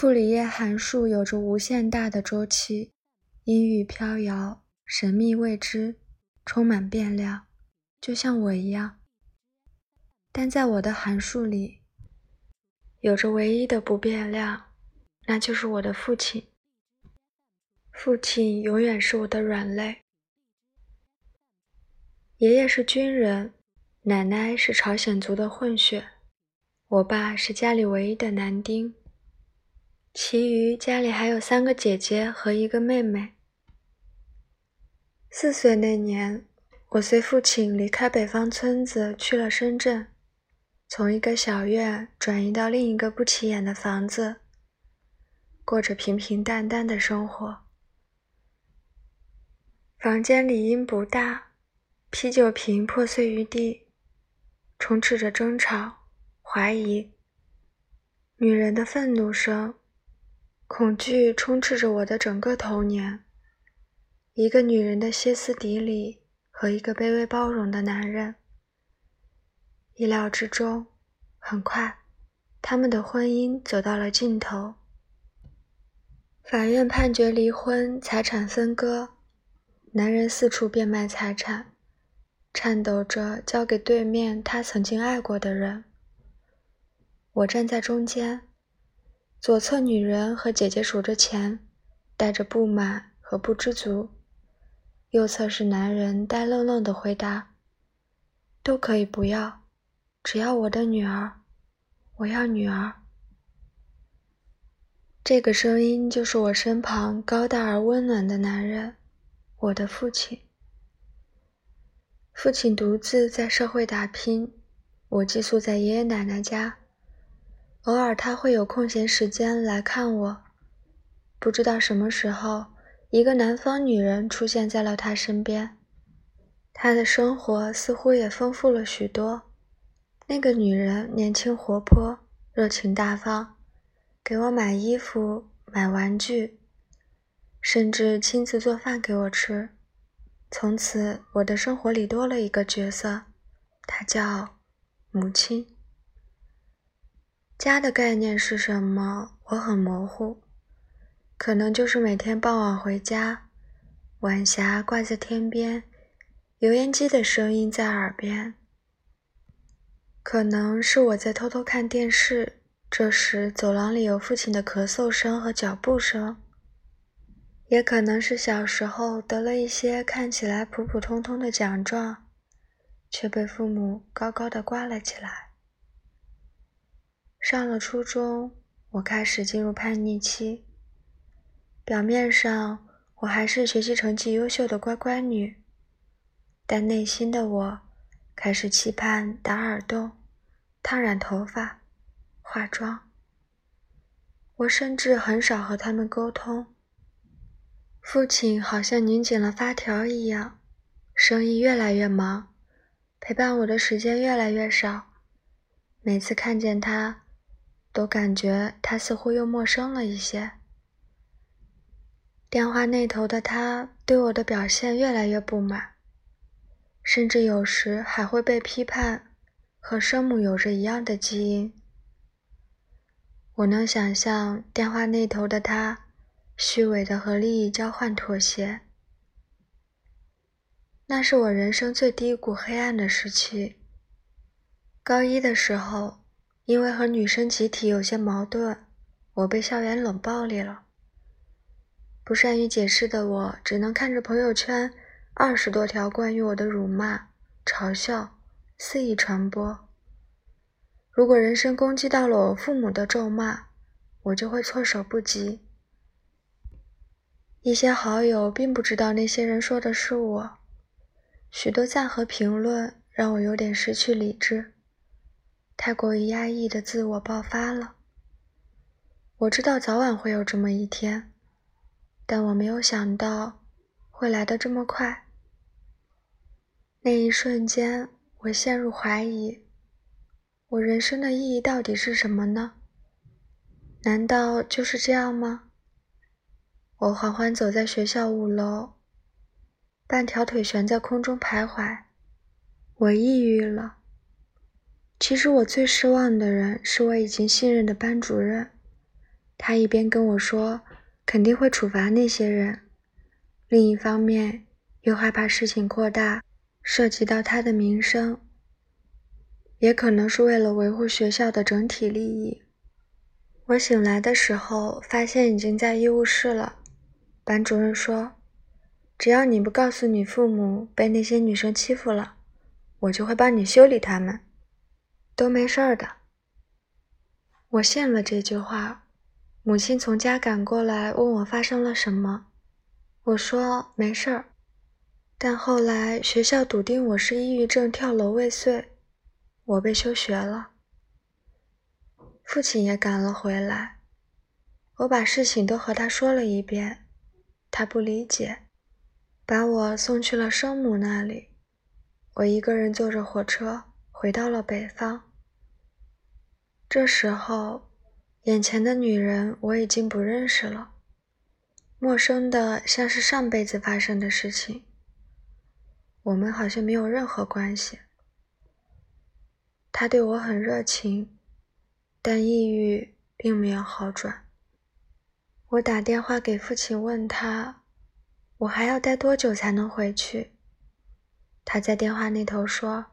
傅里叶函数有着无限大的周期，阴郁飘摇，神秘未知，充满变量，就像我一样。但在我的函数里，有着唯一的不变量，那就是我的父亲。父亲永远是我的软肋。爷爷是军人，奶奶是朝鲜族的混血，我爸是家里唯一的男丁。其余家里还有三个姐姐和一个妹妹。四岁那年，我随父亲离开北方村子去了深圳，从一个小院转移到另一个不起眼的房子，过着平平淡淡的生活。房间里音不大，啤酒瓶破碎于地，充斥着争吵、怀疑、女人的愤怒声。恐惧充斥着我的整个童年，一个女人的歇斯底里和一个卑微包容的男人。意料之中，很快，他们的婚姻走到了尽头。法院判决离婚，财产分割，男人四处变卖财产，颤抖着交给对面他曾经爱过的人。我站在中间。左侧女人和姐姐数着钱，带着不满和不知足；右侧是男人呆愣愣的回答：“都可以不要，只要我的女儿，我要女儿。”这个声音就是我身旁高大而温暖的男人，我的父亲。父亲独自在社会打拼，我寄宿在爷爷奶奶家。偶尔他会有空闲时间来看我，不知道什么时候，一个南方女人出现在了他身边。他的生活似乎也丰富了许多。那个女人年轻活泼，热情大方，给我买衣服、买玩具，甚至亲自做饭给我吃。从此，我的生活里多了一个角色，她叫母亲。家的概念是什么？我很模糊，可能就是每天傍晚回家，晚霞挂在天边，油烟机的声音在耳边。可能是我在偷偷看电视，这时走廊里有父亲的咳嗽声和脚步声。也可能是小时候得了一些看起来普普通通的奖状，却被父母高高的挂了起来。上了初中，我开始进入叛逆期。表面上我还是学习成绩优秀的乖乖女，但内心的我开始期盼打耳洞、烫染头发、化妆。我甚至很少和他们沟通。父亲好像拧紧了发条一样，生意越来越忙，陪伴我的时间越来越少。每次看见他。都感觉他似乎又陌生了一些。电话那头的他对我的表现越来越不满，甚至有时还会被批判和生母有着一样的基因。我能想象电话那头的他虚伪的和利益交换妥协。那是我人生最低谷、黑暗的时期。高一的时候。因为和女生集体有些矛盾，我被校园冷暴力了。不善于解释的我，只能看着朋友圈二十多条关于我的辱骂、嘲笑肆意传播。如果人身攻击到了我父母的咒骂，我就会措手不及。一些好友并不知道那些人说的是我，许多赞和评论让我有点失去理智。太过于压抑的自我爆发了。我知道早晚会有这么一天，但我没有想到会来得这么快。那一瞬间，我陷入怀疑：我人生的意义到底是什么呢？难道就是这样吗？我缓缓走在学校五楼，半条腿悬在空中徘徊。我抑郁了。其实我最失望的人是我已经信任的班主任，他一边跟我说肯定会处罚那些人，另一方面又害怕事情扩大，涉及到他的名声，也可能是为了维护学校的整体利益。我醒来的时候，发现已经在医务室了。班主任说：“只要你不告诉你父母被那些女生欺负了，我就会帮你修理他们，都没事儿的。”我信了这句话。母亲从家赶过来，问我发生了什么。我说没事儿。但后来学校笃定我是抑郁症跳楼未遂，我被休学了。父亲也赶了回来，我把事情都和他说了一遍，他不理解，把我送去了生母那里。我一个人坐着火车回到了北方。这时候，眼前的女人我已经不认识了，陌生的像是上辈子发生的事情。我们好像没有任何关系。他对我很热情。但抑郁并没有好转。我打电话给父亲，问他我还要待多久才能回去。他在电话那头说：“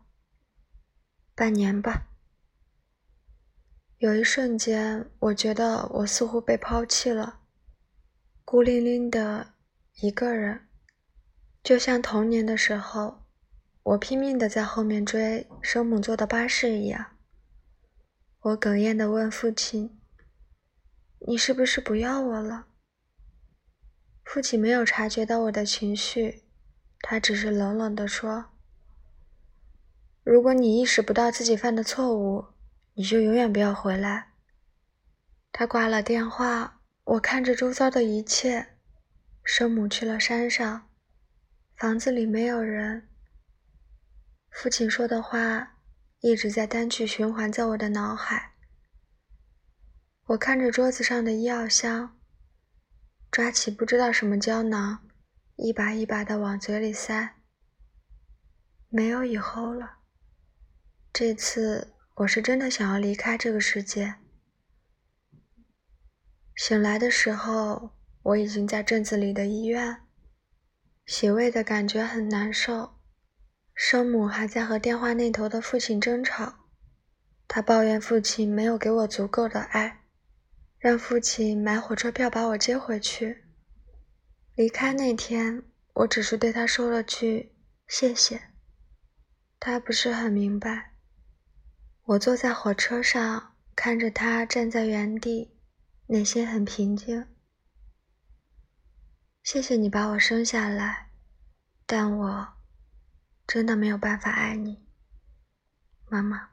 半年吧。”有一瞬间，我觉得我似乎被抛弃了，孤零零的一个人，就像童年的时候，我拼命的在后面追生母坐的巴士一样。我哽咽的问父亲：“你是不是不要我了？”父亲没有察觉到我的情绪，他只是冷冷的说：“如果你意识不到自己犯的错误，你就永远不要回来。”他挂了电话，我看着周遭的一切，生母去了山上，房子里没有人。父亲说的话。一直在单曲循环在我的脑海。我看着桌子上的医药箱，抓起不知道什么胶囊，一把一把的往嘴里塞。没有以后了。这次我是真的想要离开这个世界。醒来的时候，我已经在镇子里的医院。洗胃的感觉很难受。生母还在和电话那头的父亲争吵，他抱怨父亲没有给我足够的爱，让父亲买火车票把我接回去。离开那天，我只是对他说了句谢谢。他不是很明白。我坐在火车上，看着他站在原地，内心很平静。谢谢你把我生下来，但我。真的没有办法爱你，妈妈。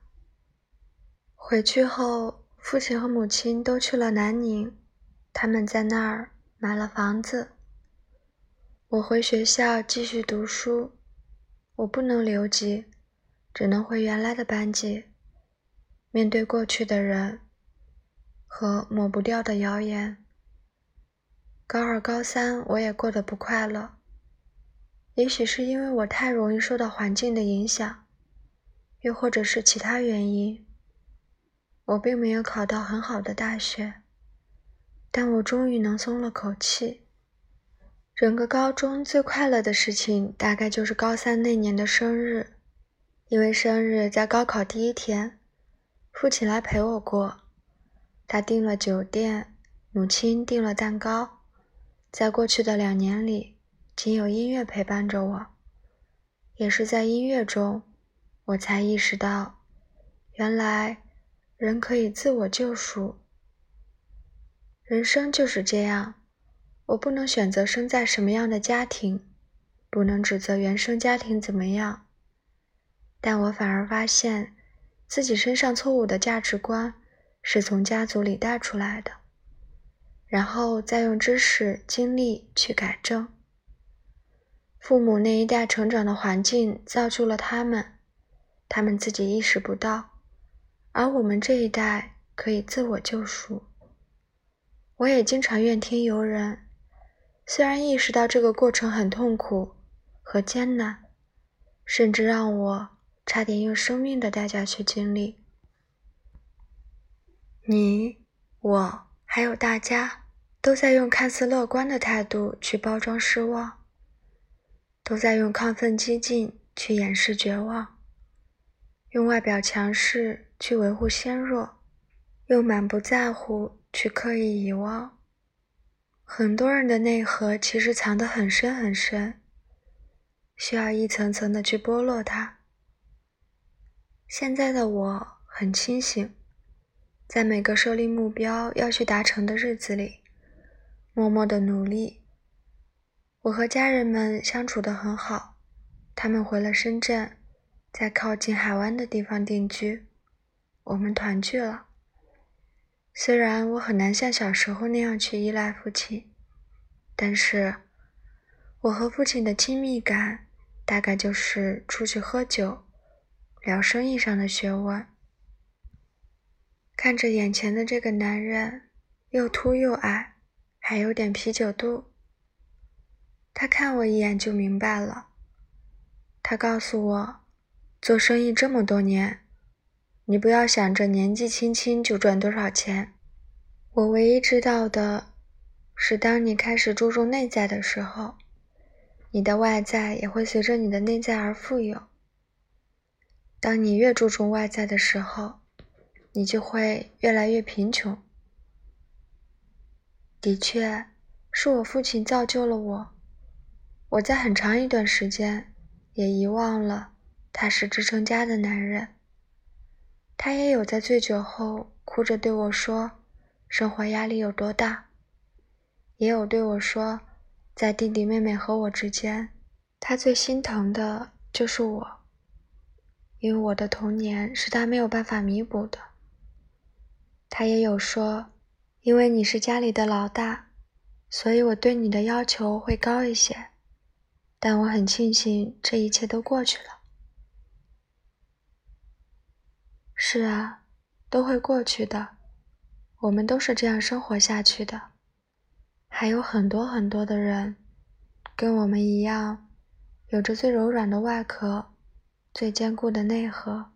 回去后，父亲和母亲都去了南宁，他们在那儿买了房子。我回学校继续读书，我不能留级，只能回原来的班级。面对过去的人和抹不掉的谣言，高二、高三我也过得不快乐。也许是因为我太容易受到环境的影响，又或者是其他原因，我并没有考到很好的大学。但我终于能松了口气。整个高中最快乐的事情，大概就是高三那年的生日，因为生日在高考第一天，父亲来陪我过，他订了酒店，母亲订了蛋糕。在过去的两年里。仅有音乐陪伴着我，也是在音乐中，我才意识到，原来人可以自我救赎。人生就是这样，我不能选择生在什么样的家庭，不能指责原生家庭怎么样，但我反而发现自己身上错误的价值观是从家族里带出来的，然后再用知识、经历去改正。父母那一代成长的环境造就了他们，他们自己意识不到，而我们这一代可以自我救赎。我也经常怨天尤人，虽然意识到这个过程很痛苦和艰难，甚至让我差点用生命的代价去经历。你、我还有大家都在用看似乐观的态度去包装失望，都在用亢奋激进去掩饰绝望，用外表强势去维护纤弱，用满不在乎去刻意遗忘。很多人的内核其实藏得很深很深，需要一层层的去剥落它。现在的我很清醒。在每个设立目标要去达成的日子里，默默的努力。我和家人们相处得很好，他们回了深圳，在靠近海湾的地方定居，我们团聚了。虽然我很难像小时候那样去依赖父亲，但是我和父亲的亲密感，大概就是出去喝酒，聊生意上的学问。看着眼前的这个男人，又秃又矮，还有点啤酒肚。他看我一眼就明白了。他告诉我，做生意这么多年，你不要想着年纪轻轻就赚多少钱。我唯一知道的是，当你开始注重内在的时候，你的外在也会随着你的内在而富有。当你越注重外在的时候，你就会越来越贫穷。的确，是我父亲造就了我。我在很长一段时间也遗忘了他是支撑家的男人。他也有在醉酒后哭着对我说，生活压力有多大；也有对我说，在弟弟妹妹和我之间，他最心疼的就是我，因为我的童年是他没有办法弥补的。他也有说，因为你是家里的老大，所以我对你的要求会高一些。但我很庆幸这一切都过去了。是啊，都会过去的。我们都是这样生活下去的。还有很多很多的人，跟我们一样，有着最柔软的外壳，最坚固的内核。